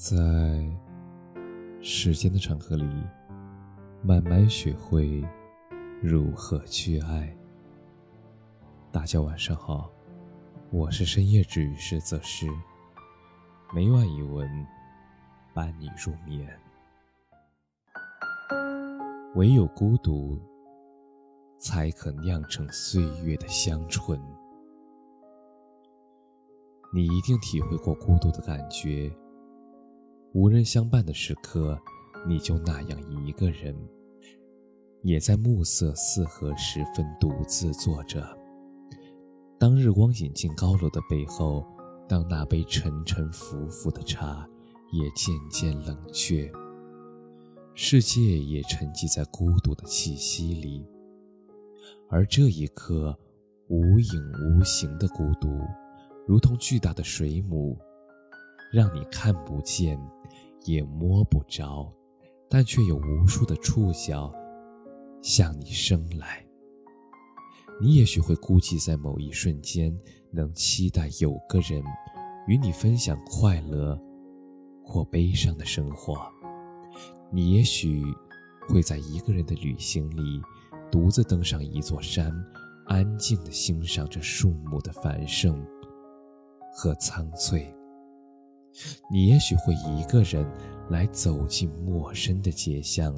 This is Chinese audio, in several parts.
在时间的长河里，慢慢学会如何去爱。大家晚上好，我是深夜治愈师泽师，每晚一文伴你入眠。唯有孤独，才可酿成岁月的香醇。你一定体会过孤独的感觉。无人相伴的时刻，你就那样一个人，也在暮色四合时分独自坐着。当日光引进高楼的背后，当那杯沉沉浮浮的茶也渐渐冷却，世界也沉寂在孤独的气息里。而这一刻，无影无形的孤独，如同巨大的水母，让你看不见。也摸不着，但却有无数的触角向你升来。你也许会孤寂在某一瞬间，能期待有个人与你分享快乐或悲伤的生活。你也许会在一个人的旅行里，独自登上一座山，安静地欣赏着树木的繁盛和苍翠。你也许会一个人来走进陌生的街巷，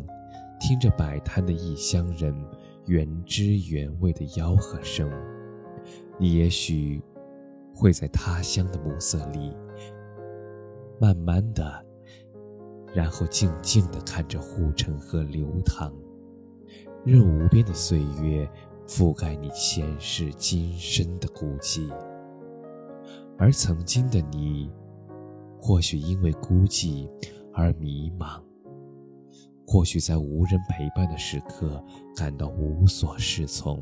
听着摆摊的异乡人原汁原味的吆喝声。你也许会在他乡的暮色里，慢慢的，然后静静的看着护城河流淌，任无边的岁月覆盖你前世今生的孤寂，而曾经的你。或许因为孤寂而迷茫，或许在无人陪伴的时刻感到无所适从。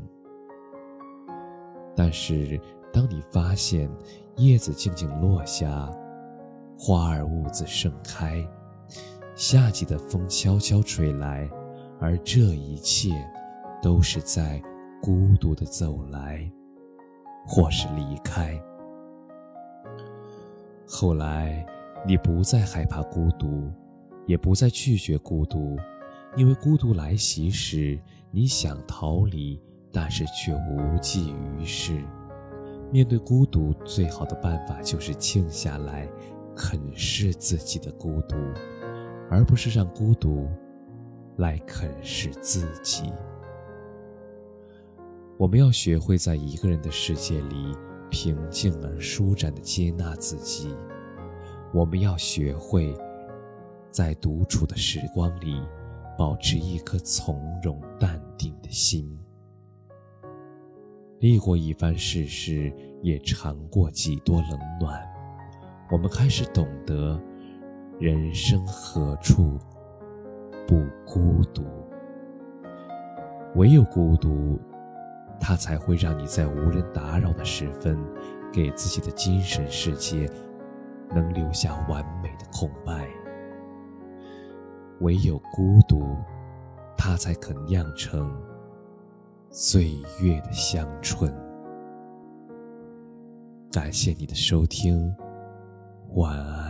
但是，当你发现叶子静静落下，花儿兀自盛开，夏季的风悄悄吹来，而这一切都是在孤独的走来，或是离开。后来，你不再害怕孤独，也不再拒绝孤独，因为孤独来袭时，你想逃离，但是却无济于事。面对孤独，最好的办法就是静下来，啃噬自己的孤独，而不是让孤独来啃噬自己。我们要学会在一个人的世界里。平静而舒展的接纳自己，我们要学会在独处的时光里保持一颗从容淡定的心。历过一番世事，也尝过几多冷暖，我们开始懂得人生何处不孤独，唯有孤独。它才会让你在无人打扰的时分，给自己的精神世界能留下完美的空白。唯有孤独，它才肯酿成岁月的香醇。感谢你的收听，晚安。